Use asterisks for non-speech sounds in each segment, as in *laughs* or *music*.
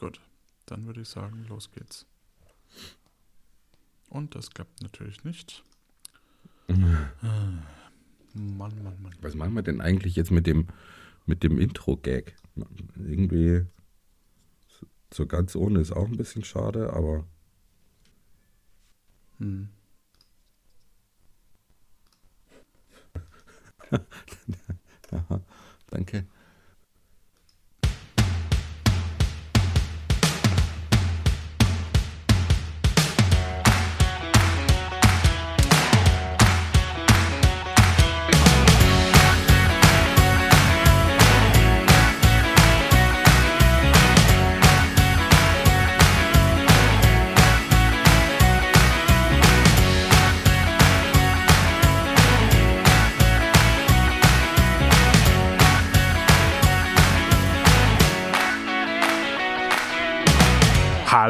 Gut, dann würde ich sagen, los geht's. Und das klappt natürlich nicht. *laughs* Ah, Mann, Mann, Mann. Was machen wir denn eigentlich jetzt mit dem, mit dem Intro-Gag? Irgendwie so ganz ohne ist auch ein bisschen schade, aber. Hm. *laughs* Aha, danke.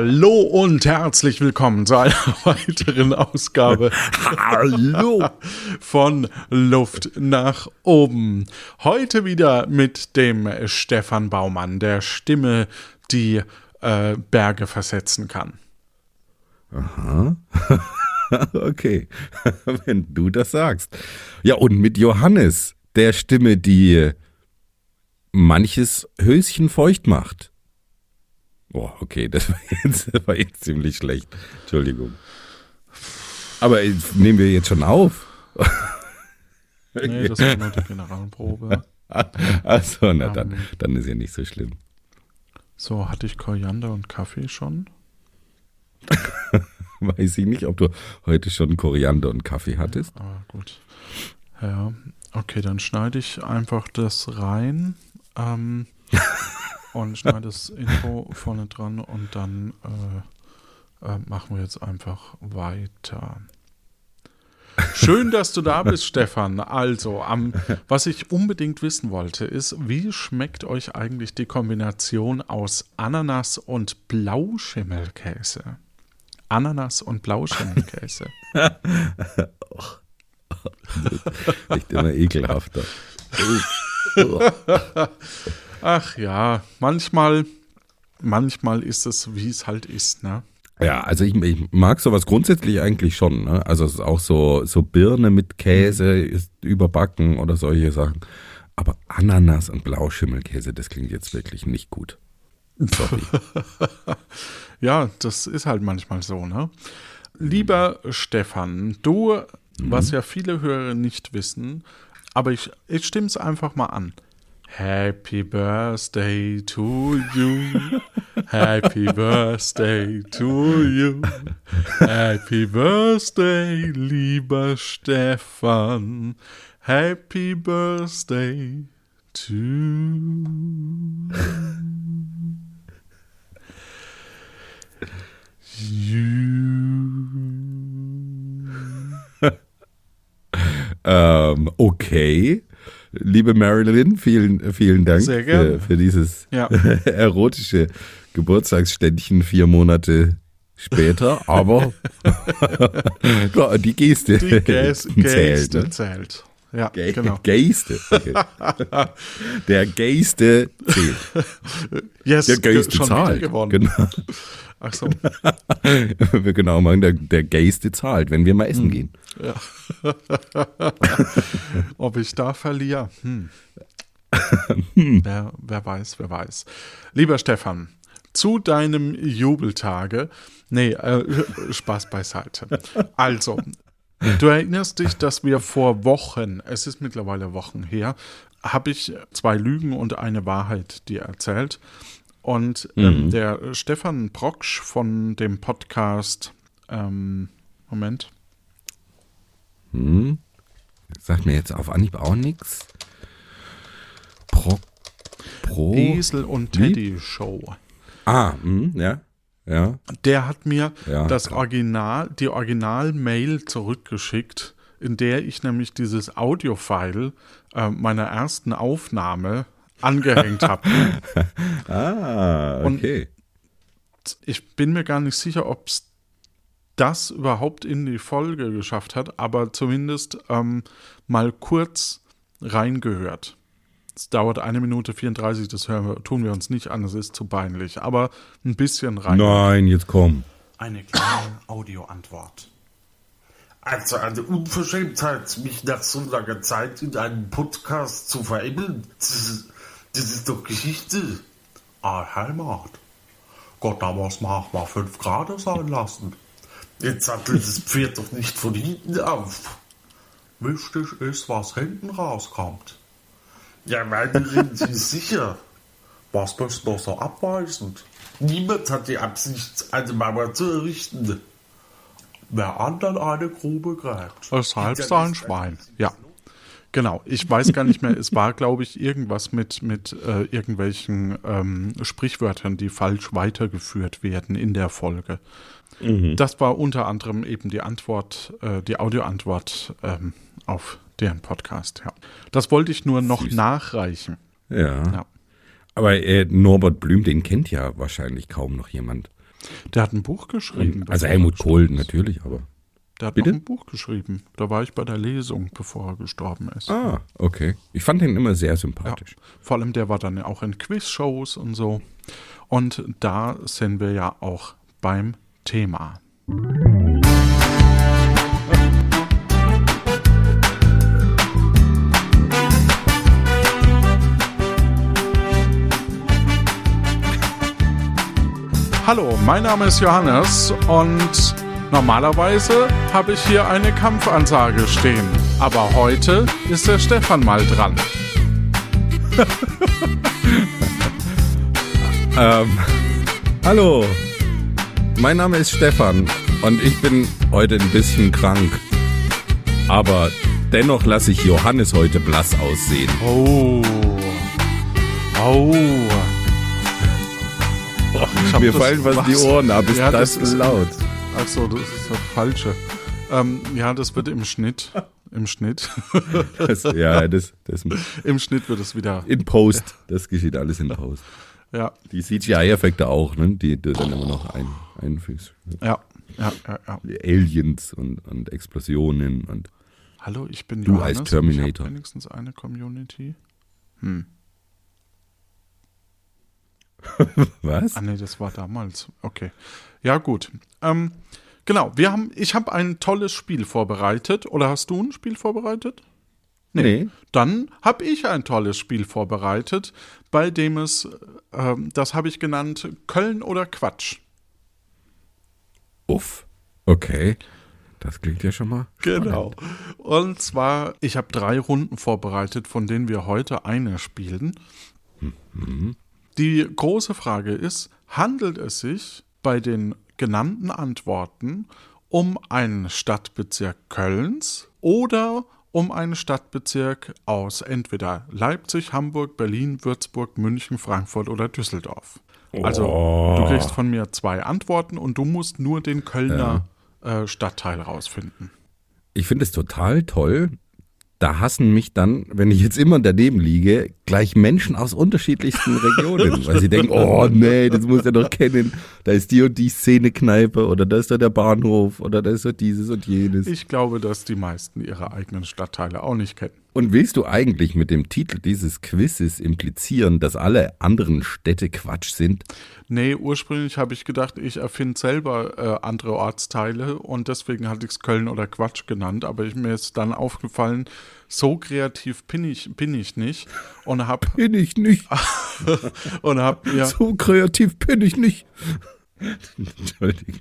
Hallo und herzlich willkommen zu einer *laughs* weiteren Ausgabe Hallo! von Luft nach oben. Heute wieder mit dem Stefan Baumann, der Stimme, die äh, Berge versetzen kann. Aha. *laughs* okay, *laughs* wenn du das sagst. Ja, und mit Johannes, der Stimme, die manches Höschen feucht macht. Boah, okay, *laughs* das war jetzt, das war jetzt ziemlich schlecht. Entschuldigung. Aber nehmen wir jetzt schon auf. Nee, das war nur die Generalprobe. *laughs* Achso, na dann, Ähm. dann ist ja nicht so schlimm. So, hatte ich Koriander und Kaffee schon? *laughs* Weiß ich nicht, ob du heute schon Koriander und Kaffee hattest. Aber gut. Ja, okay, dann schneide ich einfach das rein ähm, und schneide das Intro vorne dran und dann äh, äh, machen wir jetzt einfach weiter. Schön, dass du da bist, Stefan. Also, am, was ich unbedingt wissen wollte, ist, wie schmeckt euch eigentlich die Kombination aus Ananas und Blauschimmelkäse? Ananas und Blauschimmelkäse. *laughs* Echt immer ekelhafter. *laughs* Ach ja, manchmal, manchmal ist es, wie es halt ist, ne? Ja, also ich, ich mag sowas grundsätzlich eigentlich schon. Ne? Also es ist auch so, so Birne mit Käse ist überbacken oder solche Sachen. Aber Ananas und Blauschimmelkäse, das klingt jetzt wirklich nicht gut. Sorry. *laughs* Ja, das ist halt manchmal so, ne? Lieber Stefan, du, was ja viele Hörer nicht wissen, aber ich, ich stimme es einfach mal an. Happy Birthday to you. Happy Birthday to you. Happy Birthday, lieber Stefan. Happy Birthday to you. ähm, *laughs* okay. Liebe Marilyn, vielen, vielen Dank für, für dieses Ja. *laughs* erotische Geburtstagsständchen vier Monate später. Aber *laughs* die Geste, Die Gäs *laughs* zählt. Gäste Ne? zählt. Ja, Ge genau. Geiste. Okay. Der Geiste zählt. Yes, Der Geiste zahlt. gewonnen. Genau. Ach so. *laughs* Wir genau machen, der, der Geiste zahlt, wenn wir mal essen gehen. Ja. *laughs* Ob ich da verliere? *laughs* Hm. Wer, wer weiß, wer weiß. Lieber Stefan, zu deinem Jubeltage. Nee, äh, Spaß beiseite. Also, du erinnerst dich, dass wir vor Wochen, es ist mittlerweile Wochen her, habe ich zwei Lügen und eine Wahrheit dir erzählt. Und ähm, der Stefan Brocksch von dem Podcast, ähm, Moment, Hm? Sagt mir jetzt auf Anhieb auch nichts. Pro. Pro. Esel und? Teddy Show. Ah, hm, ja. Ja. Der hat mir Ja, das klar. Original, die Original-Mail zurückgeschickt, in der ich nämlich dieses Audio-File äh, meiner ersten Aufnahme angehängt habe. *laughs* Ah, Und- okay. Ich bin mir gar nicht sicher, ob es das überhaupt in die Folge geschafft hat, aber zumindest ähm, mal kurz reingehört. Es dauert eine Minute 34, das hören wir, tun wir uns nicht an, es ist zu peinlich. Aber ein bisschen rein. Nein, jetzt komm. Eine kleine Audioantwort. Also eine Unverschämtheit, mich nach so langer Zeit in einem Podcast zu veräppeln. Das ist, doch Geschichte. Ah, Heimat. Gott, da muss man auch mal fünf Grad sein lassen. Jetzt sattelt das Pferd doch nicht von hinten auf. Wichtig ist, was hinten rauskommt. Ja, meine sind Sie *laughs* sicher. Was bist du so abweisend? Niemand hat die Absicht, eine Mauer zu errichten. Wer anderen eine Grube gräbt. Weshalb sein Schwein. Ja. Genau, ich weiß gar nicht mehr, es war, glaube ich, irgendwas mit, mit äh, irgendwelchen ähm, Sprichwörtern, die falsch weitergeführt werden in der Folge. Das war unter anderem eben die Antwort, äh, die Audioantwort ähm, auf deren Podcast, ja. Das wollte ich nur noch Süß. nachreichen. Ja. Ja. Aber äh, Norbert Blüm, den kennt ja wahrscheinlich kaum noch jemand. Der hat ein Buch geschrieben. Also bevor Helmut Kohl natürlich, aber. Der hat Bitte? noch ein Buch geschrieben. Da war ich bei der Lesung, bevor er gestorben ist. Ah, okay. Ich fand den immer sehr Ja. sympathisch. Vor allem der war dann ja auch in Quizshows und so. Und da sind wir ja auch beim Thema. Hallo, mein Name ist Johannes und normalerweise habe ich hier eine Kampfansage stehen. Aber heute ist der Stefan mal dran. *laughs* Ähm, hallo, mein Name ist Stefan und ich bin heute ein bisschen krank. Aber dennoch lasse ich Johannes heute blass aussehen. Oh. Oh. Hab Mir fallen was die? Ohren ab. Ist Ja, das, das ist- laut? Achso, das ist das Falsche. Ähm, ja, das wird im Schnitt. Im Schnitt. *laughs* Das, ja, das, das *laughs* Im Schnitt wird es wieder. in Post. Das geschieht alles in Post. Ja, Die CGI-Effekte auch, ne? Die du dann immer noch ein, einfügst. ja, ja, ja, ja. Aliens und, und Explosionen und Hallo, ich bin Du Johannes. als Terminator. Ich hab wenigstens eine Community. *laughs* was? Ah nee, das war damals. Okay. Ja, gut. Ähm, genau, wir haben, ich habe ein tolles Spiel vorbereitet. Oder hast du ein Spiel vorbereitet? Nee. Dann habe ich ein tolles Spiel vorbereitet, bei dem es, ähm, das habe ich genannt, Köln oder Quatsch. Uff. Okay. Das klingt ja schon mal. Genau. Und zwar, ich habe drei Runden vorbereitet, von denen wir heute eine spielen. Die große Frage ist, handelt es sich bei den genannten Antworten um einen Stadtbezirk Kölns oder um einen Stadtbezirk aus entweder Leipzig, Hamburg, Berlin, Würzburg, München, Frankfurt oder Düsseldorf? Also du kriegst von mir zwei Antworten und du musst nur den Kölner äh, Stadtteil rausfinden. Ich finde es total toll. Da hassen mich dann, wenn ich jetzt immer daneben liege, gleich Menschen aus unterschiedlichsten *laughs* Regionen, weil sie denken, oh nee, das muss er doch kennen. Da ist die und die Szene-Kneipe oder da ist da der Bahnhof oder da ist so dieses und jenes. Ich glaube, dass die meisten ihre eigenen Stadtteile auch nicht kennen. Und willst du eigentlich mit dem Titel dieses Quizzes implizieren, dass alle anderen Städte Quatsch sind? Nee, ursprünglich habe ich gedacht, ich erfinde selber äh, andere Ortsteile und deswegen hatte ich es Köln oder Quatsch genannt, aber ich, mir ist dann aufgefallen, so kreativ bin ich, bin ich nicht und habe *laughs* Bin ich nicht. *laughs* und hab mir, So kreativ bin ich nicht. *laughs* Entschuldigung.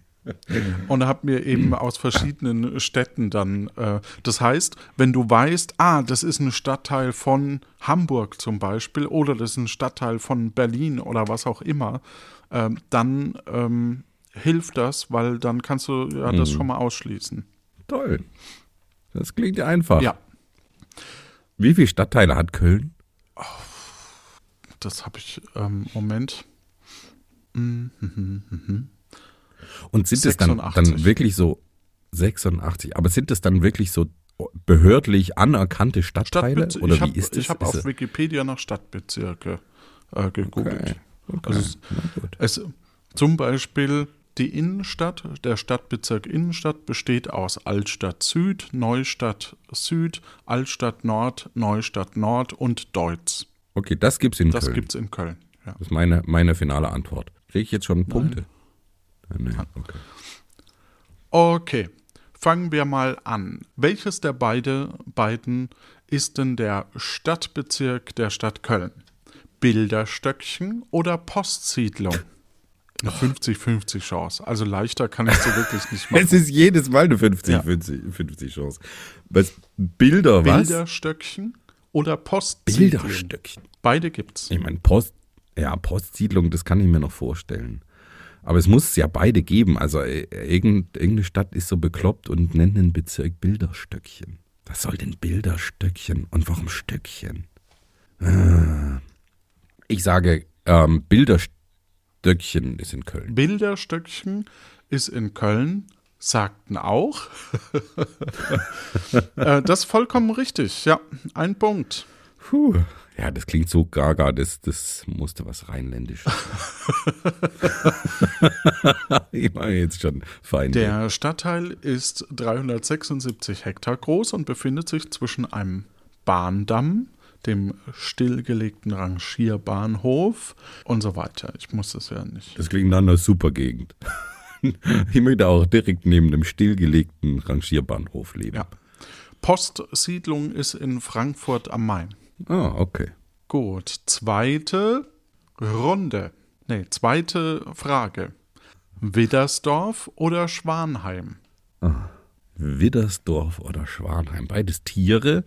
*laughs* und hab mir eben aus verschiedenen Städten dann, äh, das heißt, wenn du weißt, ah, das ist ein Stadtteil von Hamburg zum Beispiel oder das ist ein Stadtteil von Berlin oder was auch immer, ähm, dann ähm, hilft das, weil dann kannst du ja das schon mal ausschließen. Toll. Das klingt ja einfach. Ja, Wie viele Stadtteile hat Köln? das habe ich, ähm, Moment. Und sind es dann, 86. dann wirklich so 86? Aber sind es dann wirklich so behördlich anerkannte Stadtteile? Stadtbezirke. Oder ich wie habe ist das? hab Ist auf Wikipedia nach Stadtbezirke äh, gegoogelt. Okay, okay. Also es, zum Beispiel die Innenstadt, der Stadtbezirk Innenstadt besteht aus Altstadt Süd, Neustadt Süd, Altstadt Nord, Neustadt Nord und Deutz. Okay, das gibt's in Das Köln. gibt's in Köln. Ja. Das ist meine, meine finale Antwort. Kriege ich jetzt schon Punkte? Nein. Okay. Okay, fangen wir mal an. Welches der beide, beiden ist denn der Stadtbezirk der Stadt Köln? Bilderstöckchen oder Postsiedlung? *laughs* Eine 50-50 Chance. Also leichter kann ich so wirklich nicht *laughs* machen. Es ist jedes Mal eine 50, Ja. 50, 50 Chance. Was? Bilder, was? Bilderstöckchen oder Postsiedlung? Bilderstöckchen. Beide gibt's. Ich meine, Post, ja, Postsiedlung, das kann ich mir noch vorstellen. Aber es muss es ja beide geben. Also äh, irgend, irgendeine Stadt ist so bekloppt und nennt einen Bezirk Bilderstöckchen. Was soll denn Bilderstöckchen? Und warum Stöckchen? Ah. Ich sage, ähm, Bilderstöckchen ist in Köln. Bilderstöckchen ist in Köln, sagten auch. *laughs* äh, das ist vollkommen richtig. Ja, ein Punkt. Puh. Ja, das klingt so gaga, das, das musste was Rheinländisches. *laughs* ich mache jetzt schon Feinde. Der Stadtteil ist 376 Hektar groß und befindet sich zwischen einem Bahndamm, dem stillgelegten Rangierbahnhof und so weiter. Ich muss das ja nicht. Das klingt nach einer super Gegend. *laughs* Ich möchte auch direkt neben dem stillgelegten Rangierbahnhof leben. Ja. Postsiedlung ist in Frankfurt am Main. Ah, okay. Gut, zweite Runde. Nee, zweite Frage. Widdersdorf oder Schwanheim? Widdersdorf oder Schwanheim. Beides Tiere.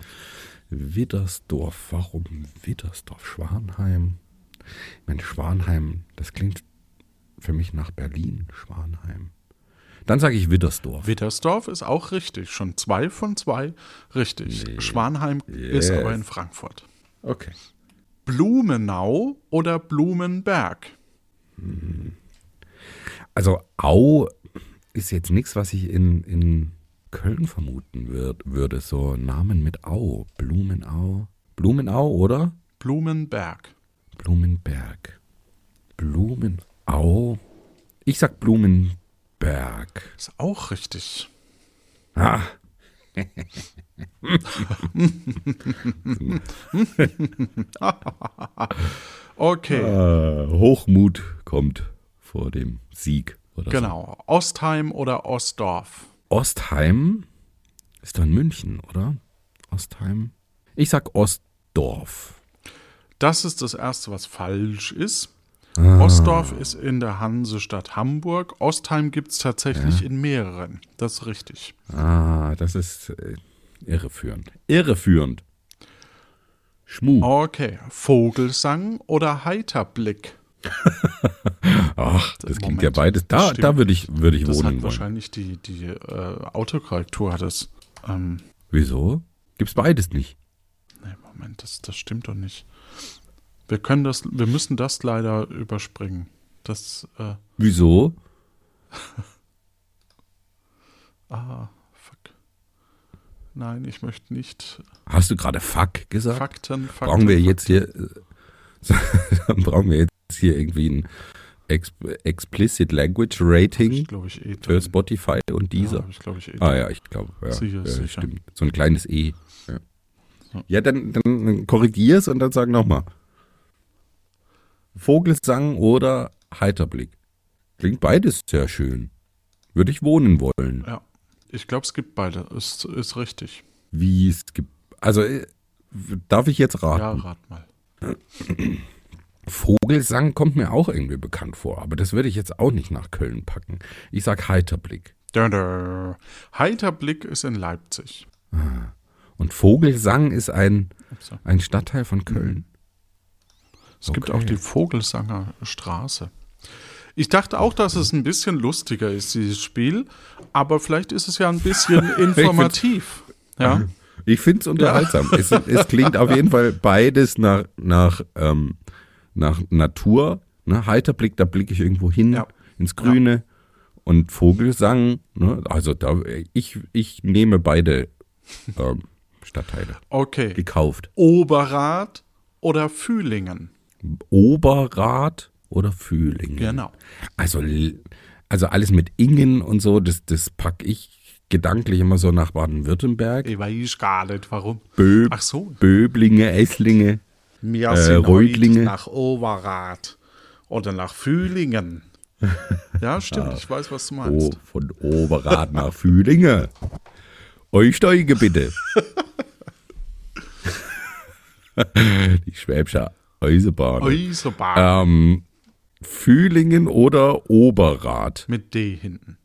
Widdersdorf. Warum Widdersdorf? Schwanheim. Ich meine, Schwanheim, das klingt für mich nach Berlin. Schwanheim. Dann sage ich Widdersdorf. Widdersdorf ist auch richtig. Schon zwei von zwei richtig. Nee. Schwanheim ist Yes. aber in Frankfurt. Okay. Blumenau oder Blumenberg? Also Au ist jetzt nichts, was ich in, in Köln vermuten würd, würde. So Namen mit Au. Blumenau. Blumenau, oder? Blumenberg. Blumenberg. Blumenau. Ich sag Blumenberg. Ist auch richtig. Ah. *laughs* Okay, Äh, Hochmut kommt vor dem Sieg. Oder genau. Ostheim oder Ostdorf? So. Ostheim ist in München, oder? Ostheim. Ich sag Ostdorf. Das ist das Erste, was falsch ist. Ah. Ostdorf ist in der Hansestadt Hamburg. Ostheim gibt es tatsächlich in mehreren. Das ist richtig. Ah, das ist äh, irreführend. Irreführend. Schmu. Okay, Vogelsang oder Heiterblick? *laughs* Ach, das klingt Moment, ja beides. Da, stimmt. da würde ich, würde ich Das wohnen hat wollen. wahrscheinlich die, die äh, Autokorrektur hat es. Ähm, Wieso? Gibt's beides nicht? nee, Moment, das, das stimmt doch nicht. Wir können das, wir müssen das leider überspringen. Das, äh, Wieso? *laughs* ah, fuck. Nein, ich möchte nicht. Hast du gerade Fuck gesagt? Fakten, Fakten. brauchen wir jetzt hier, äh, *laughs* dann brauchen wir jetzt hier irgendwie ein Ex Explicit Language Rating Ich ich eh. für. Spotify und Ja, dieser. hab ich glaube ich eh. Ah ja, ich glaube, ja, Sicher, ja sicher. stimmt. So ein kleines E. Ja, ja dann, dann korrigier's und dann sag nochmal. Vogelsang oder Heiterblick. Klingt beides sehr schön. Würde ich wohnen wollen. Ja. Ich glaube, es gibt beide. Ist, ist richtig. Wie es gibt. Also, äh, darf ich jetzt Ja, raten? rat mal. *clears throat* Vogelsang kommt mir auch irgendwie bekannt vor, aber das würde ich jetzt auch nicht nach Köln packen. Ich sag Heiterblick. Dö. Heiterblick ist in Leipzig. Und Vogelsang ist ein, ein Stadtteil von Köln. Es gibt Okay. auch die Vogelsanger Straße. Ich dachte auch, dass es ein bisschen lustiger ist, dieses Spiel, aber vielleicht ist es ja ein bisschen *laughs* informativ. Ja, Ich finde es unterhaltsam. es, es klingt auf jeden Fall beides nach, nach, ähm, nach Natur. Ne? Heiterblick, da blicke ich irgendwo hin, Ja. ins Grüne. Und Vogelsang, ne? also da, ich, ich nehme beide ähm, Stadtteile. okay. Gekauft. Oberrad oder Fühlingen? Oberrad oder Fühlingen. Genau. Also, also alles mit Ingen und so, das, das packe ich gedanklich immer so nach Baden-Württemberg. Ich weiß gar nicht, warum. Bö Ach so. Böblinge, Esslinge. Wir Äh, sind heute nach Overath oder nach Fühlingen. Ja, *laughs* stimmt, ich weiß, was du Oh, meinst. von Oberrad nach Fühlinge. Euch steige bitte. *laughs* Die Schwäbische Eisenbahn. Eisenbahn Ähm, Fühlingen oder Oberrad? mit D hinten.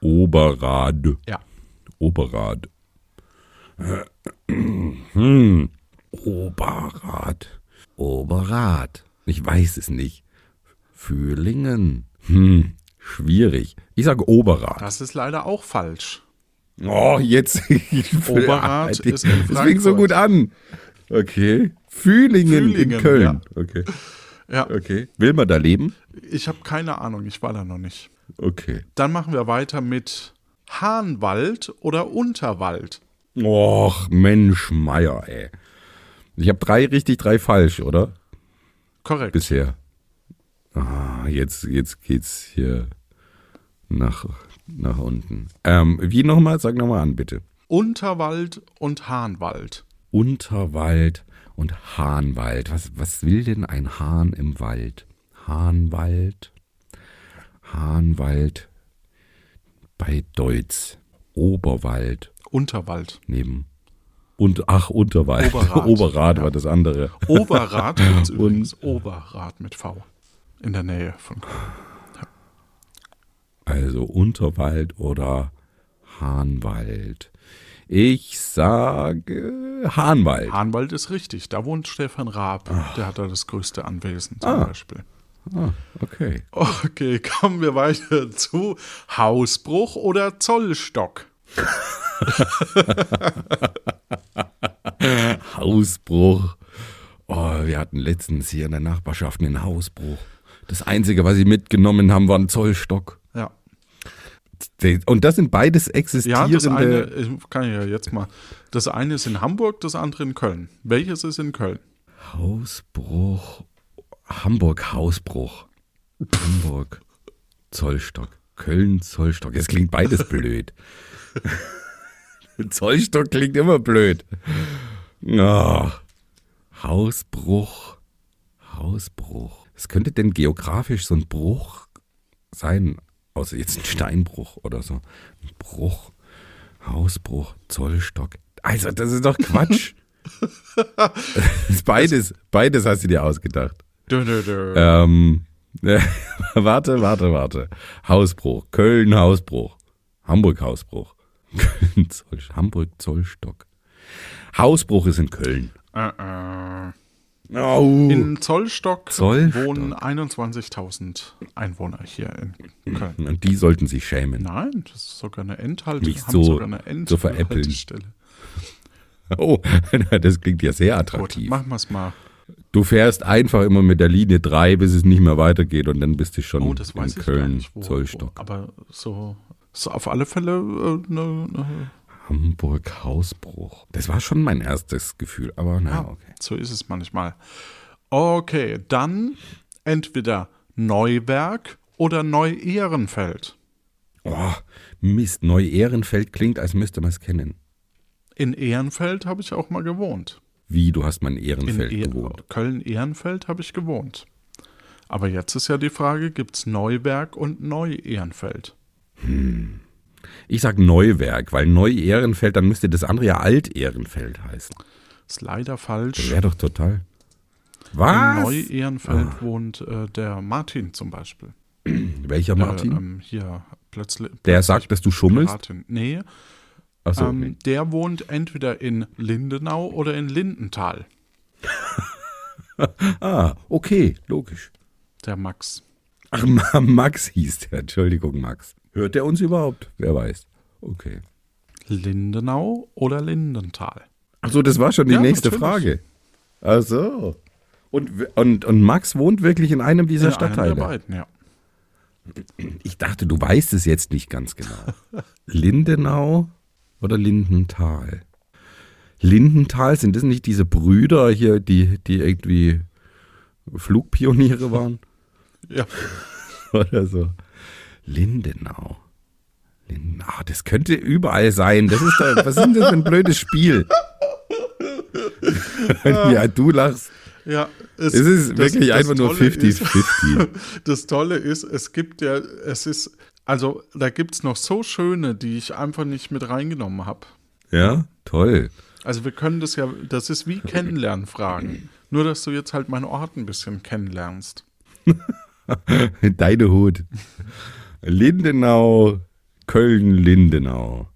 Oberrad. Ja. Oberrad. Hm. Oberrad. Oberrad. Ich weiß es nicht. Fühlingen. Hm. Schwierig. Ich sage Oberrad. Das ist leider auch falsch. Oh, jetzt. *laughs* Oberrad ist in Das fing so Frankfurt. gut an. Okay. Fühlingen, in Fühlingen, Köln. ja. Okay. Ja, Okay. Will man da leben? ich habe keine Ahnung, ich war da noch nicht. Okay. Dann machen wir weiter mit Hahnwald oder Unterwald. Och, Mensch, Meier, ey. Ich habe drei richtig, drei falsch, oder? Korrekt. Bisher. Ah, jetzt, jetzt geht's hier nach, nach unten. Ähm, wie nochmal? Sag nochmal an, bitte. Unterwald und Hahnwald. Unterwald und Hahnwald. Was, was will denn ein Hahn im Wald? Hahnwald. Hahnwald bei Deutz. Oberwald Unterwald. neben. Und ach, Unterwald. Oberrad. *laughs* Oberrad Ja. war das andere. Oberrad *laughs* gibt's übrigens Oberrad mit V. In der Nähe von Köln. Also Unterwald oder Hahnwald. Ich sage Hahnwald. Hahnwald ist richtig. Da wohnt Stefan Raab. Der hat da das größte Anwesen zum Ah. Beispiel. Ah, okay. Okay, kommen wir weiter *laughs* zu Hausbruch oder Zollstock. *laughs* Hausbruch. Oh, wir hatten letztens hier in der Nachbarschaft einen Hausbruch. Das Einzige, was sie mitgenommen haben, war ein Zollstock. Ja. Und das sind beides Ja, existierende. das eine, ich kann ja jetzt mal. Das eine ist in Hamburg, das andere in Köln. Welches ist in Köln? Hausbruch. Hamburg Hausbruch. Hamburg Zollstock. Köln Zollstock. Es klingt beides *laughs* blöd. *laughs* Zollstock klingt immer blöd. Ah. Hausbruch. Hausbruch. Was könnte denn geografisch so ein Bruch sein? Außer jetzt ein Steinbruch oder so. Ein Bruch. Hausbruch. Zollstock. Also, das ist doch Quatsch. *laughs* Beides, beides hast du dir ausgedacht. Dö, dö, dö. Ähm, *laughs* warte, warte, warte. Hausbruch. Köln Hausbruch. Hamburg Hausbruch. *laughs* Köln Zoll, Hamburg Zollstock. Hausbruch ist in Köln. Äh, äh. Oh. In Zollstock, Zollstock. wohnen 21.000 Einwohner hier in Köln. *laughs* Und die sollten sich schämen. Nein, das ist sogar eine Endhalte. Haben so- sogar eine so veräppeln. Oh, *laughs* das klingt ja sehr Gut, attraktiv. machen wir es mal. Du fährst einfach immer mit der Linie 3, bis es nicht mehr weitergeht und dann bist du schon Oh, in Köln nicht. Wo, Zollstock. Wo, aber so, so auf alle Fälle äh, ne, ne, Hamburg Hausbruch. Das war schon mein erstes Gefühl, aber naja, ja, okay. so ist es manchmal. Okay, dann entweder Neuwerk oder Neu-Ehrenfeld. Oh, Mist, Neu-Ehrenfeld klingt, als müsste man es kennen. In Ehrenfeld habe ich auch mal gewohnt. Wie, du hast mal in In Ehrenfeld eh gewohnt. Köln-Ehrenfeld habe ich gewohnt. Aber jetzt ist ja die Frage, gibt es Neuwerk und Neu-Ehrenfeld? Ich sag Neuwerk, weil Neu-Ehrenfeld, dann müsste das andere ja Alt-Ehrenfeld heißen. Ist leider falsch. Wäre doch total. In Was? Neu-Ehrenfeld wohnt äh, der Martin zum Beispiel. *clears throat* Welcher Martin? Äh, ähm, hier plötzlich. Der sagt, dass du schummelst? Piratin. Nee, Achso, ähm, okay. der wohnt entweder in Lindenau oder in Lindenthal. *laughs* Ah, okay, logisch. Der Max. Ach, Ma- Max hieß der. Entschuldigung, Max. Hört er uns überhaupt? Wer weiß. Okay. Lindenau oder Lindenthal? Achso, das war schon die Ja, nächste natürlich. Frage. Ach so. Und, und, und Max wohnt wirklich in einem dieser In einem der Stadtteile? beiden, ja. Ich dachte, du weißt es jetzt nicht ganz genau. *laughs* Lindenau oder Lindenthal? Lindenthal, sind das nicht diese Brüder hier, die, die irgendwie Flugpioniere waren? Ja, *laughs* Oder so. Lindenau. Lindenau, das könnte überall sein. Das ist doch, was ist denn das für ein blödes Spiel? *laughs* ja, du lachst. Ja, Es ist wirklich einfach nur Tolle ist- 50-50. *laughs* Das Tolle ist, es gibt ja, es ist, also da gibt es noch so schöne, die ich einfach nicht mit reingenommen habe. Ja, toll. Also wir können das ja, das ist wie Kennenlernfragen. Nur, dass du jetzt halt meinen Ort ein bisschen kennenlernst. *laughs* Deine Hut. Lindenau, Köln, Lindenau.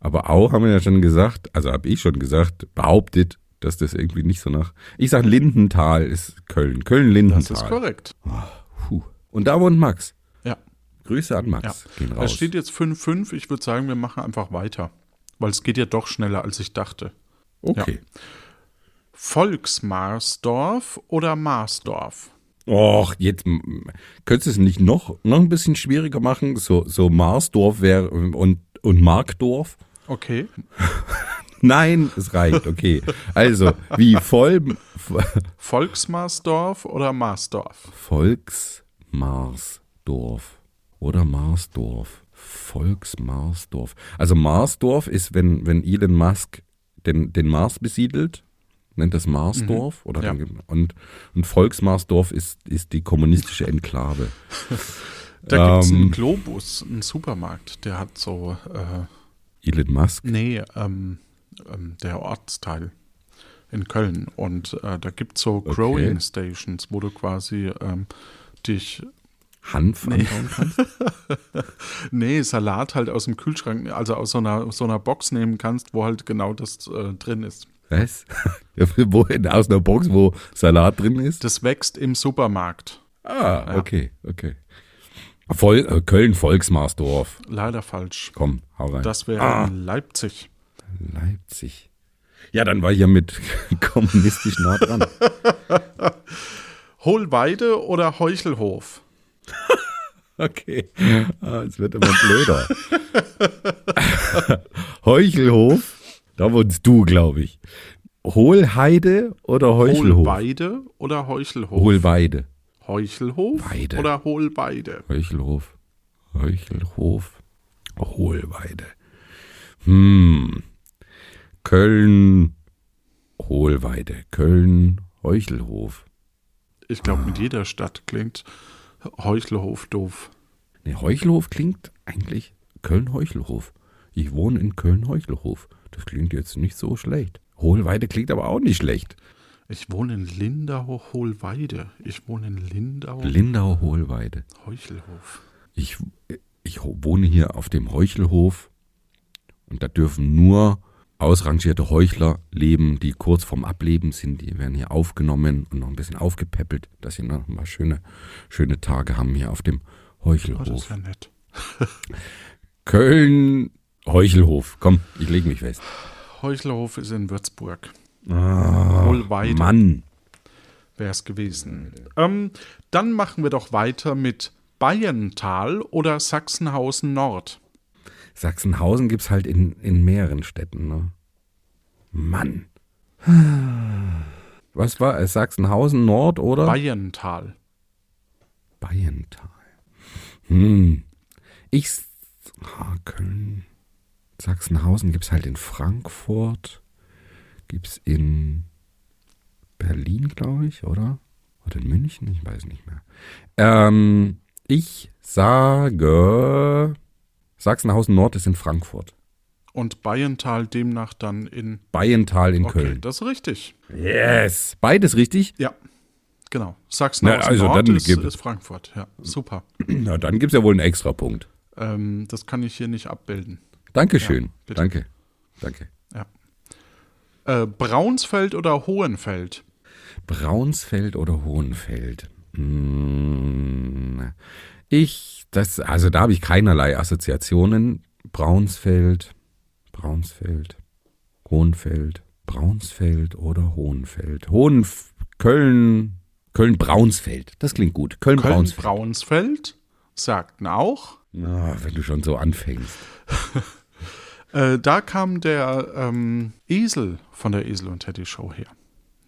Aber auch haben wir ja schon gesagt, also habe ich schon gesagt, behauptet, dass das irgendwie nicht so nach. Ich sag Lindenthal ist Köln. Köln-Lindenthal. Das ist korrekt. Puh. Und da wohnt Max. Ja. Grüße an Max. ja. Gehen Es raus. steht jetzt 5-5. Ich würde sagen, wir machen einfach weiter. Weil es geht ja doch schneller, als ich dachte. okay. Volksmarsdorf oder Marsdorf? Och, jetzt könntest du es nicht noch, noch ein bisschen schwieriger machen? So, so Marsdorf wäre und, und Markdorf? Okay. *laughs* Nein, es reicht, okay. Also, wie voll Volksmarsdorf oder Marsdorf? Volksmarsdorf oder Marsdorf. Volksmarsdorf. Also Marsdorf ist, wenn, wenn Elon Musk den, den Mars besiedelt, nennt das Marsdorf. Oder Mhm. Ja. dann, und, und Volksmarsdorf ist, ist die kommunistische Enklave. *laughs* Da gibt es Ähm. einen Globus, einen Supermarkt, der hat so, äh, Elon Musk. nee, ähm, ähm, der Ortsteil in Köln. Und äh, da gibt es so Growing Stations, wo du quasi ähm, dich, Hanf anbauen kannst? *laughs* nee, Salat halt aus dem Kühlschrank, also aus so einer, so einer Box nehmen kannst, wo halt genau das äh, drin ist. Was? *laughs* wo, aus einer Box, wo Salat drin ist? Das wächst im Supermarkt. Ah, okay, okay. Voll, äh, Köln Volksmarsdorf. Leider falsch. Komm, hau rein. Das wäre Ah. in Leipzig. Leipzig. Ja, dann war ich ja mit *laughs* kommunistisch nah dran. *laughs* Hohlweide oder Heuchelhof? Okay. Ah, es wird immer blöder. Heuchelhof, da wohnst du, glaube ich. Hohlheide oder Heuchelhof? Hohlweide oder Heuchelhof? Hohlweide. Heuchelhof Weide. oder Hohlweide? Heuchelhof. Heuchelhof. Hohlweide. Hm. Köln. Hohlweide. Köln. Heuchelhof. Ich glaube, mit jeder Stadt klingt Heuchelhof doof. Nee, Heuchelhof klingt eigentlich Köln-Heuchelhof. Ich wohne in Köln-Heuchelhof. Das klingt jetzt nicht so schlecht. Hohlweide klingt aber auch nicht schlecht. Ich wohne in Lindau Hohlweide. Ich wohne in Lindau Lindau-Hohlweide. Heuchelhof. Ich, ich wohne hier auf dem Heuchelhof und da dürfen nur ausrangierte Heuchler leben, die kurz vorm Ableben sind. Die werden hier aufgenommen und noch ein bisschen aufgepäppelt, dass sie noch mal schöne, schöne Tage haben hier auf dem Oh, das ist Heuchelhof. ja nett. *laughs* Köln, Heuchelhof. Komm, ich lege mich fest. Heuchelhof ist in Würzburg. Ah, Hohlweide Mann. wäre es gewesen. Ähm, dann machen wir doch weiter mit Bayerntal oder Sachsenhausen Nord. Sachsenhausen gibt's halt in, in mehreren Städten, ne? Mann. Was war es? Sachsenhausen Nord oder? Bayerntal. Bayental. Hm. Ich. s- Sachsenhausen gibt's halt in Frankfurt. Gibt's in Berlin, glaube ich, oder? Oder in München? Ich weiß nicht mehr. Ähm, ich sage. Sachsenhausen Nord ist in Frankfurt. Und Bayerntal demnach dann in Bayental in Okay, Köln. das ist richtig. Yes. Beides richtig? Ja, genau. Sachsenhausen Na, also Nord dann ist, ist Frankfurt. Ja, super. Na, dann gibt's ja wohl einen Extrapunkt. Ähm, das kann ich hier nicht abbilden. Dankeschön. Ja. Danke. Danke. Ja. Äh, Braunsfeld oder Hohenfeld? Braunsfeld oder Hohenfeld? Hm, ich, das, also da habe ich keinerlei Assoziationen. Braunsfeld, Braunsfeld, Hohenfeld, Braunsfeld oder Hohenfeld. Hohenf Köln, Köln-Braunsfeld. Das klingt gut. Köln-Braunsfeld. Köln-Braunsfeld sagten auch. Ah, wenn du schon so anfängst. *laughs* Äh, da kam der ähm, Esel von der Esel und Teddy Show her.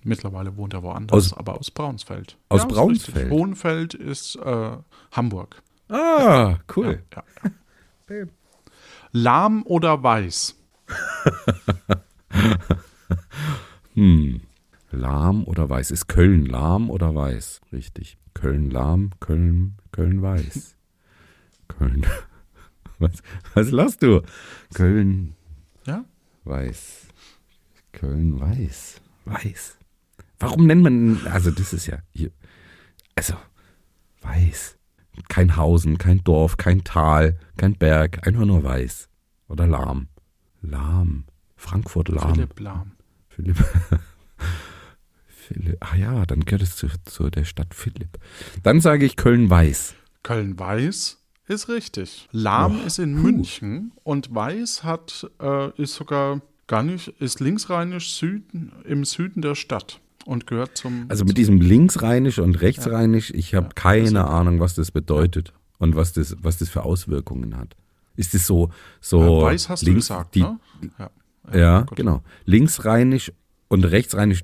Mittlerweile wohnt er woanders, Aus- aber aus Braunsfeld. Aus ist Braunsfeld? Hohenfeld ist äh, Hamburg. Ah, cool. Ja, ja. Lahm oder weiß? *laughs* Hm. Lahm oder weiß? Ist Köln lahm oder weiß? Richtig. Köln lahm, Köln, Köln weiß. Köln. Was, was lachst du? Köln Ja? weiß. Köln weiß. Weiß. Warum nennt man, also das ist ja hier, also weiß. Kein Hausen, kein Dorf, kein Tal, kein Berg, einfach nur weiß. Oder lahm. Lahm. Frankfurt lahm. Philipp Lahm. Philipp. *laughs* Philipp. Ah ja, dann gehört es zu, zu der Stadt Philipp. Dann sage ich Köln-Weiß. Köln-Weiß ist richtig. Lahm ist in München und Weiß hat, äh, ist sogar gar nicht, ist linksrheinisch Süden, im Süden der Stadt und gehört zum. Also mit diesem linksrheinisch und rechtsrheinisch, ich habe keine Ahnung, was das bedeutet und was das, was das für Auswirkungen hat. Ist es so, so äh, Weiß hast du links, gesagt, die, ne? Ja, Ja, gut. genau. Linksrheinisch und rechtsrheinisch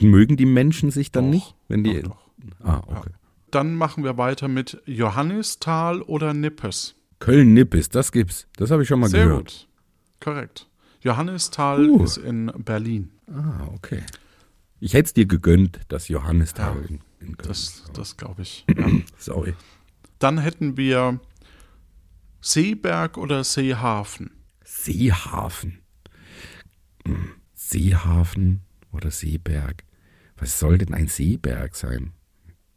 mögen die Menschen sich dann Doch, nicht, wenn die. doch, doch. Ah, okay. Dann machen wir weiter mit Johannisthal oder Nippes. Köln-Nippes, das gibt's. Das habe ich schon mal Sehr gehört. gut. Korrekt. Johannisthal Uh. ist in Berlin. Ah, okay. Ich hätte es dir gegönnt, das Johannisthal in, in Köln. Das, das glaube ich. *clears throat* Ja. Sorry. Dann hätten wir Seeberg oder Seehafen. Seehafen. Hm, Seehafen oder Seeberg. Was soll denn ein Seeberg sein?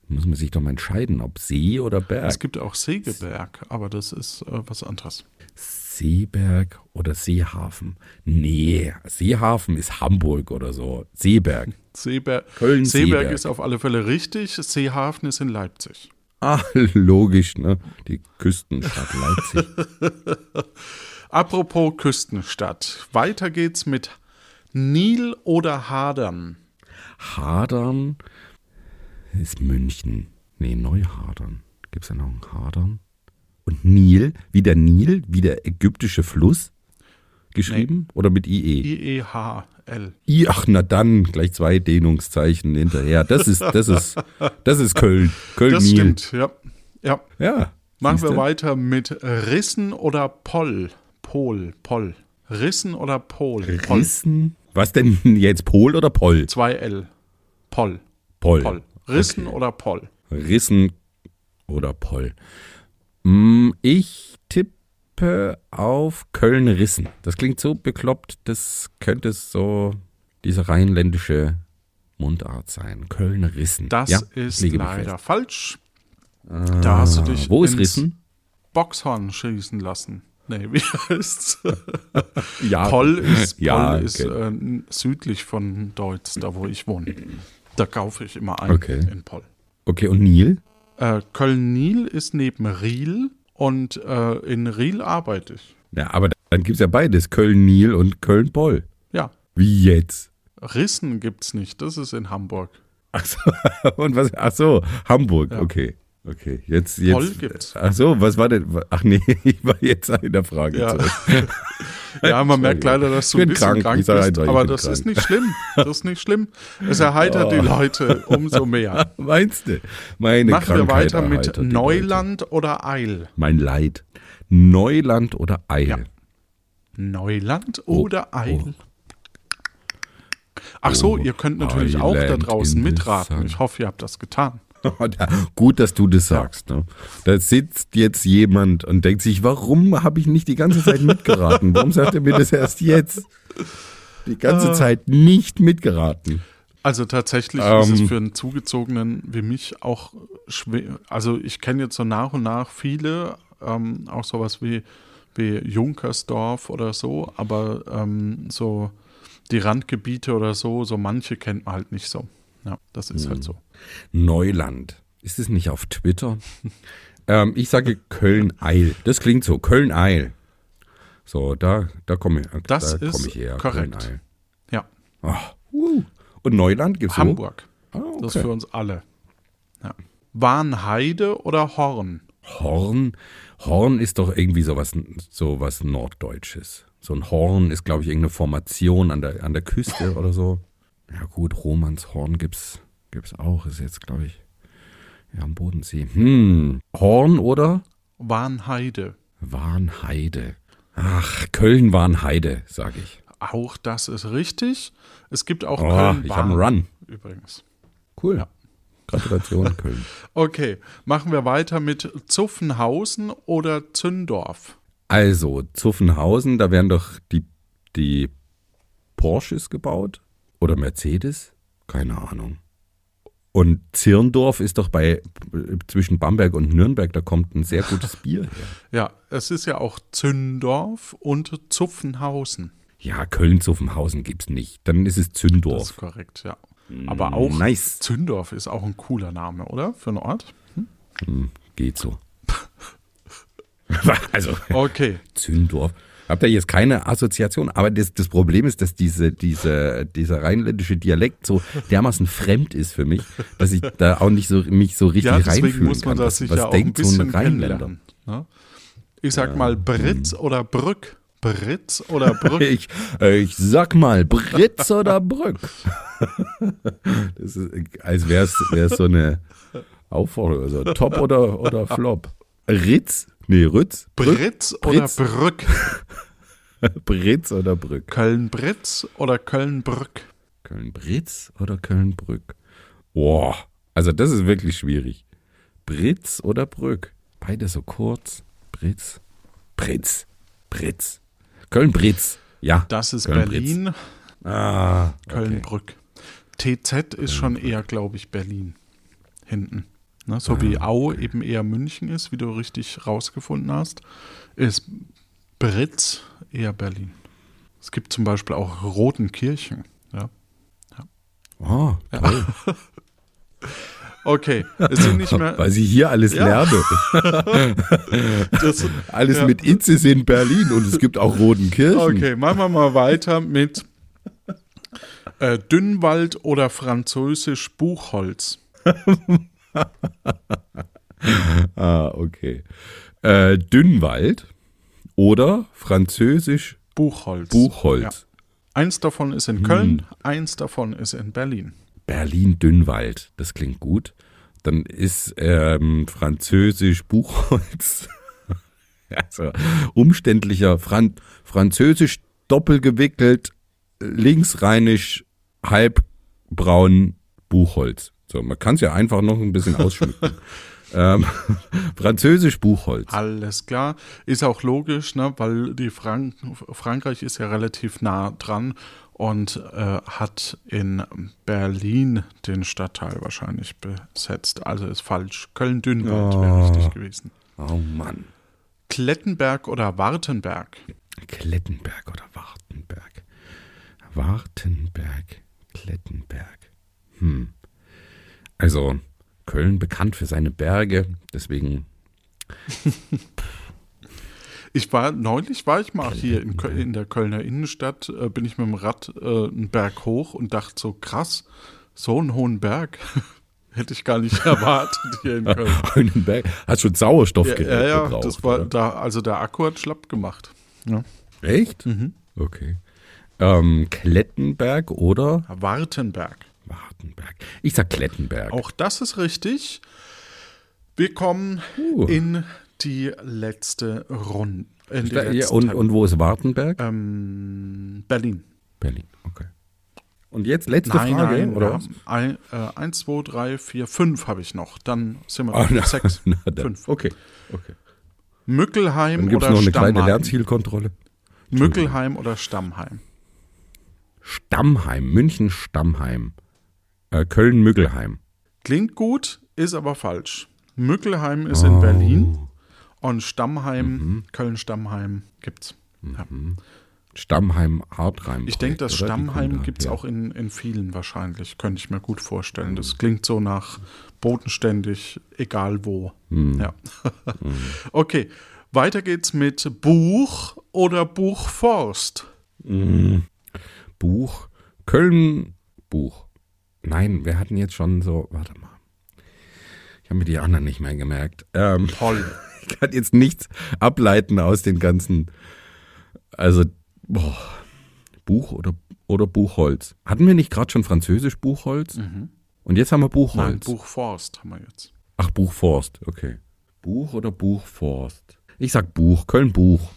Muss man sich doch mal entscheiden, ob See oder Berg. Es gibt auch Segeberg, aber das ist äh, was anderes. Seeberg oder Seehafen? Nee, Seehafen ist Hamburg oder so. Seeberg. *laughs* Seeberg, Köln, Seeberg Seeberg. ist auf alle Fälle richtig. Seehafen ist in Leipzig. Ah, *laughs* logisch, ne? Die Küstenstadt Leipzig. *laughs* Apropos Küstenstadt. Weiter geht's mit Nil oder Hadern. Hadern ist München. Nee, Neuhadern. Gibt es da noch einen Hadern? Und Nil, wie der Nil, wie der ägyptische Fluss geschrieben? Oder mit IE? I-E-H-L. I, ach, na dann, gleich zwei Dehnungszeichen hinterher. Das ist, das ist, das ist Köln. Das Köln-Nil. stimmt, ja. ja. Ja. Machen wir weiter mit Rissen oder Poll. Pol, Poll. Rissen oder Pol. Rissen. Was denn jetzt? Pol oder Poll? 2L. Poll. Poll. Poll. Rissen oder Poll. Rissen oder Poll. Mm, Ich tippe auf Köln-Rissen. Das klingt so bekloppt, das könnte so diese rheinländische Mundart sein. Köln-Rissen. Das ja, ist leider fest. falsch. da hast du dich Ah, Wo ist Rissen? Boxhorn schießen lassen. Nee, *laughs* wie heißt's? Ja, Poll ist, *laughs* Ja, Poll ist okay. äh, südlich von Deutz, da wo ich wohne. Da kaufe ich immer ein Okay. in Poll. Okay, und Nil? Äh, Köln-Nil ist neben Riel und äh, in Riel arbeite ich. Ja, aber dann gibt es ja beides. Köln-Nil und Köln-Poll. Ja, Wie jetzt? Rissen gibt's nicht, das ist in Hamburg. Ach so, *laughs* und was? Ach so, Hamburg, Ja. okay. Okay, jetzt, jetzt. Poll gibt's. Ach so, was war denn? Ach nee, *laughs* ich war jetzt in der Frage. Ja. zurück. *laughs* Ja, man merkt leider, dass du ein bisschen krank. krank, bist, einfach, aber das krank. ist nicht schlimm. Das ist nicht schlimm. Es erheitert die *laughs* Leute umso mehr. Meinst du? Meine Machen wir weiter mit. Neuland oder Eil. Mein Leid. Neuland oder Eil? Ja. Neuland Oh, oder Eil? Ach so, Oh, ihr könnt natürlich auch da Island draußen mitraten. Ich hoffe, ihr habt das getan. *laughs* Gut, dass du das sagst. Ne? Da sitzt jetzt jemand und denkt sich, warum habe ich nicht die ganze Zeit mitgeraten? Warum sagt er mir das erst jetzt? Die ganze Ah. Zeit nicht mitgeraten. Also tatsächlich ist es Ähm. für einen Zugezogenen wie mich auch schwer. Also ich kenne jetzt so nach und nach viele, ähm, auch sowas wie, wie Junkersdorf oder so, aber ähm, so die Randgebiete oder so, so manche kennt man halt nicht so. Ja, das ist Hm. halt so. Neuland. Ist es nicht auf Twitter? ähm, ich sage Köln-Eil. Das klingt so. Köln-Eil. So, da, da komme ich, Das da ist komm ich her. korrekt. Köln-Eil. Ja, Ach, uh. Und Neuland gibt's Hamburg. Wo? Ah, Das okay. ist für uns alle. Ja. Warnheide oder Horn? Horn. Horn ist doch irgendwie sowas, sowas Norddeutsches. So ein Horn ist, glaube ich, irgendeine Formation an der, an der Küste oder so. Ja gut, Romanshorn gibt's, gibt's auch. Ist jetzt, glaube ich, ja, am Bodensee. Hm. Horn oder Warnheide. Warnheide. Ach, Köln-Warnheide, sage ich. Auch das ist richtig. Es gibt auch Oh, Köln ich habe einen Run. übrigens. Cool. Ja. Gratulation, *laughs* Köln. Okay, machen wir weiter mit Zuffenhausen oder Zündorf. Also, Zuffenhausen, da werden doch die, die Porsches gebaut oder Mercedes? Keine Ahnung. Und Zirndorf ist doch bei zwischen Bamberg und Nürnberg, da kommt ein sehr gutes *laughs* Bier her. Ja, es ist ja auch Zündorf und Zuffenhausen. Ja, Köln-Zuffenhausen gibt's nicht. Dann ist es Das Zündorf. ist korrekt, ja. Aber auch Nice. Zündorf ist auch ein cooler Name, oder? Für einen Ort? Hm, geht so. *laughs* *laughs* also, Okay. Zündorf. Habt ihr jetzt keine Assoziation? Aber das, das Problem ist, dass diese, diese, dieser rheinländische Dialekt so dermaßen fremd ist für mich, dass ich da auch nicht so, mich so richtig Ja, reinfühlen muss man kann. das was sich was ja auch ein denkt so ein Rheinländer? Ne? Ich sag mal Britz oder Brück. Britz oder *laughs* Brück. Ich, äh, ich sag mal, Britz oder Brück? *laughs* Das ist, als wäre es so eine Aufforderung. Also Top oder, oder Flop? Ritz? Nee, Rütz? Brück? Britz oder Britz? Brück. *laughs* Britz oder Brück? Köln-Britz oder Köln-Brück. Köln-Britz oder Köln-Brück? Boah, also das ist wirklich schwierig. Britz oder Brück? Beide so kurz. Britz, Britz, Britz. Köln-Britz. Ja. Das ist Köln-Britz. Berlin, Ah, okay. Köln-Brück. TZ ist schon eher, glaube ich, Berlin. Hinten. Ne? So wie Au eben eher München ist, wie du richtig rausgefunden hast, ist Britz eher Berlin. Es gibt zum Beispiel auch Rotenkirchen. Ja. Oh, toll. *laughs* Okay, es sind nicht mehr. Weil sie hier alles Ja. lerne. *laughs* Das, Alles Ja. mit Itzes in Berlin und es gibt auch Rodenkirchen. okay, machen wir mal weiter mit äh, Dünnwald oder französisch Buchholz. *laughs* *laughs* Ah, okay. Äh, Dünnwald oder französisch Buchholz. Buchholz. Ja. Eins davon ist in Köln, eins davon ist in Berlin. Berlin-Dünnwald, das klingt gut. Dann ist ähm, französisch Buchholz. *laughs* also, umständlicher Fran französisch doppelgewickelt, linksrheinisch halbbraun Buchholz. So, man kann es ja einfach noch ein bisschen ausschmücken. *laughs* ähm, französisch Buchholz. Alles klar. Ist auch logisch, ne? weil die Frank Frankreich ist ja relativ nah dran und äh, hat in Berlin den Stadtteil wahrscheinlich besetzt. Also ist falsch. Köln-Dünnwald wäre Oh. richtig gewesen. Oh Mann. Klettenberg oder Wartenberg? Klettenberg oder Wartenberg? Wartenberg, Klettenberg. Hm. Also Köln bekannt für seine Berge, deswegen Ich war, neulich war ich mal hier in, Köl- in der Kölner Innenstadt, äh, bin ich mit dem Rad äh, einen Berg hoch und dachte so, krass, so einen hohen Berg *laughs* hätte ich gar nicht *laughs* erwartet hier in Köln. Berg. Hat schon Sauerstoff Ja, ja, ja gebraucht. das war oder? da, also der Akku hat schlapp gemacht. Ja. Echt? Mhm. Okay. Ähm, Klettenberg oder Wartenberg. Wartenberg? Ich sag Klettenberg. Auch das ist richtig. Wir kommen Uh. in die letzte Runde. Ja, und, und wo ist Wartenberg? ähm, Berlin. Berlin, okay. Und jetzt letzte Nein, Frage, nein, oder ein, äh, eins, zwei, drei, vier, fünf habe ich noch. Dann sind wir Ah, bei na, sechs, *laughs* na, dann. fünf. Okay, okay. Mückelheim Dann gibt es oder noch eine kleine Stammheim? Lernzielkontrolle. Mückelheim oder Stammheim? Stammheim, München Stammheim. Äh, Köln-Müggelheim. Klingt gut, ist aber falsch. Mückelheim ist Oh. in Berlin und Stammheim, Mhm. Köln-Stammheim gibt's. Ja. Stammheim Hartreim. Ich denke, das oder? Stammheim gibt es her. auch in, in vielen wahrscheinlich, könnte ich mir gut vorstellen. Das klingt so nach bodenständig, egal wo. Hm. Ja. *laughs* okay, weiter geht's mit Buch oder Buchforst. Buch. Köln Buch. Nein, wir hatten jetzt schon so. Warte mal. Ich habe mir die anderen nicht mehr gemerkt. Ähm, Toll. *laughs* ich kann jetzt nichts ableiten aus den ganzen. Also, boah, Buch oder, oder Buchholz. Hatten wir nicht gerade schon Französisch Buchholz? Und jetzt haben wir Buchholz. Mhm. Nein, Buchforst haben wir jetzt. Ach, Buchforst, okay. Buch oder Buchforst? Ich sag Buch, Köln Buch.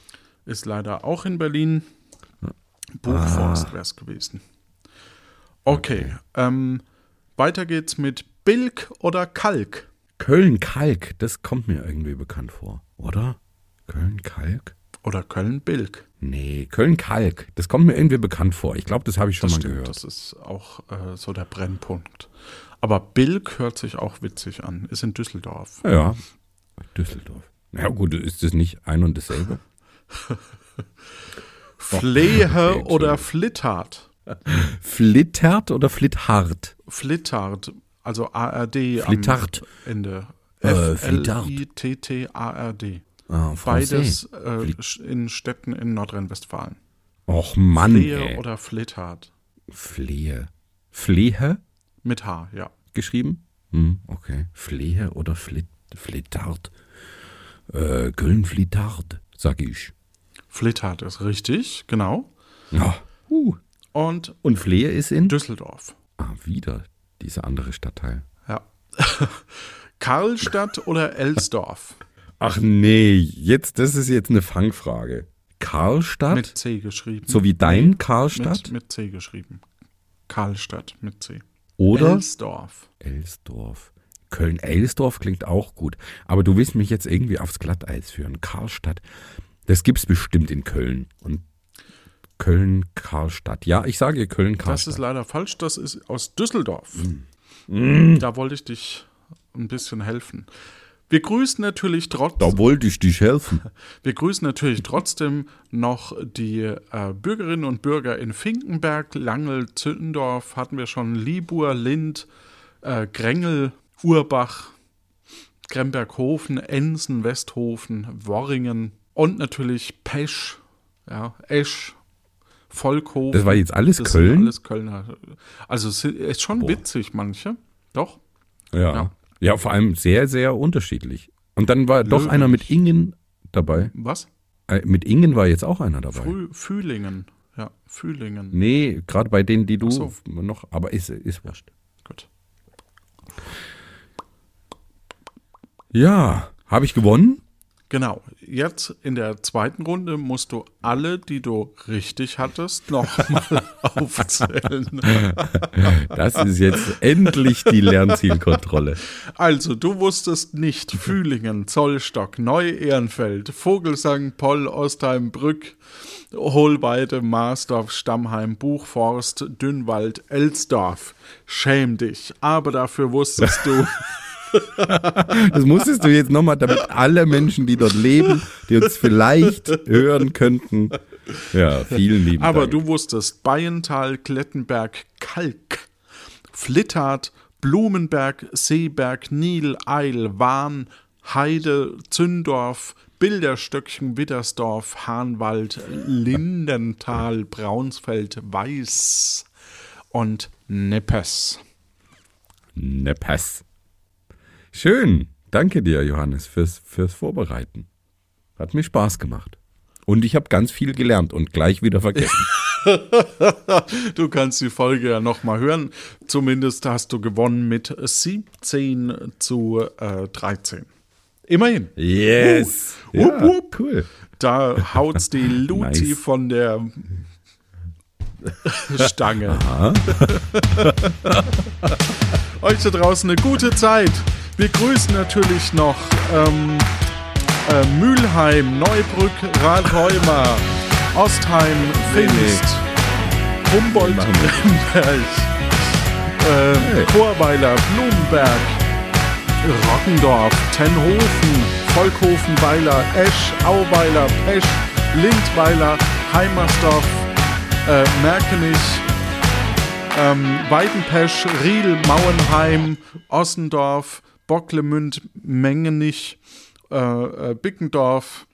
Ist leider auch in Berlin. Buchforst wäre es gewesen. Okay, Ähm, Weiter geht's mit Bilk oder Kalk. Köln-Kalk, das kommt mir irgendwie bekannt vor, oder? Köln-Kalk? Oder Köln-Bilk. Nee, Köln-Kalk, das kommt mir irgendwie bekannt vor. Ich glaube, das habe ich schon Das mal stimmt, gehört. das ist auch äh, so der Brennpunkt. Aber Bilk hört sich auch witzig an. Ist in Düsseldorf. Ja, Düsseldorf. Na ja, gut, ist das nicht ein und dasselbe? *laughs* Flehe *laughs* okay, oder Flittart. *laughs* Flittert oder Flitthart? Flittart, also ARD Flittart. am Ende. Äh. F-L-I-T-T-A-R-D. Ah, Beides äh, in Städten in Nordrhein-Westfalen. Och Mann, Flehe ey. oder Flittart. Flehe. Flehe Mit H, ja. geschrieben? Hm, okay. Flehe oder Flit, Flittart? Äh, Köln-Flittart, sag ich. Flittart ist richtig, genau. Ja. Uh. Und Und Flehe ist in? Düsseldorf. Ah, wieder dieser andere Stadtteil. Ja. *laughs* Karlstadt oder Elsdorf? Ach nee, jetzt, das ist jetzt eine Fangfrage. Karlstadt? Mit C geschrieben. so wie dein Karlstadt? Mit, mit C geschrieben. Karlstadt mit C. oder Elsdorf. Elsdorf. Köln-Elsdorf klingt auch gut. Aber du willst mich jetzt irgendwie aufs Glatteis führen. Karlstadt. Das gibt's bestimmt in Köln. Und Köln-Karlstadt. Ja, ich sage Das ist Köln-Karlstadt. leider falsch. Das ist aus Düsseldorf. Mm. Da wollte ich dich ein bisschen helfen. Wir grüßen natürlich trotzdem. Da wollte ich dich helfen. *laughs* Wir grüßen natürlich trotzdem noch die äh, Bürgerinnen und Bürger in Finkenberg, Langel, Zündorf, hatten wir schon, Liebur, Lind, äh, Grengel, Urbach, Kremberghofen, Ensen, Westhofen, Worringen und natürlich Pesch, ja, Esch, Volkhofen. Das war jetzt alles Das Köln? Alles Kölner. Also es ist schon witzig, manche. Doch. Ja. Ja. ja. vor allem sehr, sehr unterschiedlich. Und dann war doch Löwlich. einer mit Ingen dabei. Was? Äh, mit Ingen war jetzt auch einer dabei. Früh, Fühlingen. Ja, Fühlingen. Nee, gerade bei denen, die du so. noch, aber ist, ist wurscht. Gut. Ja, habe ich gewonnen? Genau. Jetzt in der zweiten Runde musst du alle, die du richtig hattest, nochmal *laughs* aufzählen. Das ist jetzt endlich die Lernzielkontrolle. Also, du wusstest nicht Fühlingen, Zollstock, Neu-Ehrenfeld, Vogelsang, Poll, Ostheim, Brück, Hohlweide, Marsdorf, Stammheim, Buchforst, Dünnwald, Elsdorf. Schäm dich. Aber dafür wusstest du, *laughs* Das musstest du jetzt nochmal, damit alle Menschen, die dort leben, die uns vielleicht hören könnten. Ja, vielen lieben aber Dank. du wusstest Bayental, Klettenberg, Kalk, Flittart, Blumenberg, Seeberg, Nil, Eil, Wahn, Heide, Zündorf, Bilderstöckchen, Widdersdorf, Hahnwald, Lindenthal, Braunsfeld, Weiß und Neppes. Ne Pass. Schön. Danke dir, Johannes, fürs, fürs Vorbereiten. Hat mir Spaß gemacht. Und ich habe ganz viel gelernt und gleich wieder vergessen. *laughs* *laughs* Du kannst die Folge ja nochmal hören. Zumindest hast du gewonnen mit 17 zu äh, 13. Immerhin. Yes. Uh, ja, wupp. cool. Da haut's die *laughs* Luzi Nice. von der Stange. Euch da draußen eine gute Zeit. Wir grüßen natürlich noch ähm, äh, Mülheim, Neubrück, Rathheuma, Ostheim, Pfingst, Humboldt. Lemberg, äh, Hey. Chorweiler, Blumenberg, Rockendorf, Tenhofen, Volkhofen, Weiler, Esch, Auweiler, Pesch, Lindweiler, Heimersdorf, äh, Merkenich, ähm, Weidenpesch, Riel, Mauenheim, Ossendorf, Bocklemünd, Mengenich, äh, äh, Bickendorf,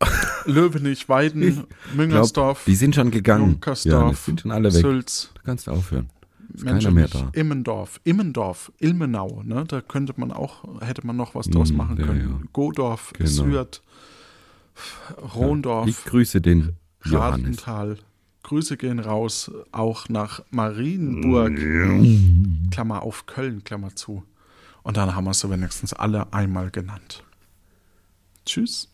*laughs* Löwenich, Weiden, Müngersdorf, die sind schon gegangen. Junkersdorf, Johannes, sind schon alle weg. Sülz, Du kannst aufhören. Ist keiner mehr da. Immendorf, Immendorf, Ilmenau, ne? Da könnte man auch, hätte man noch was draus Mm, machen ja, können. ja. Godorf, Genau. Sürth, Rondorf, Ich grüße den Johannes. Radenthal. Grüße gehen raus, auch nach Marienburg, Klammer auf Köln, Klammer zu. Und dann haben wir sie wenigstens alle einmal genannt. Tschüss.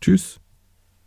Tschüss.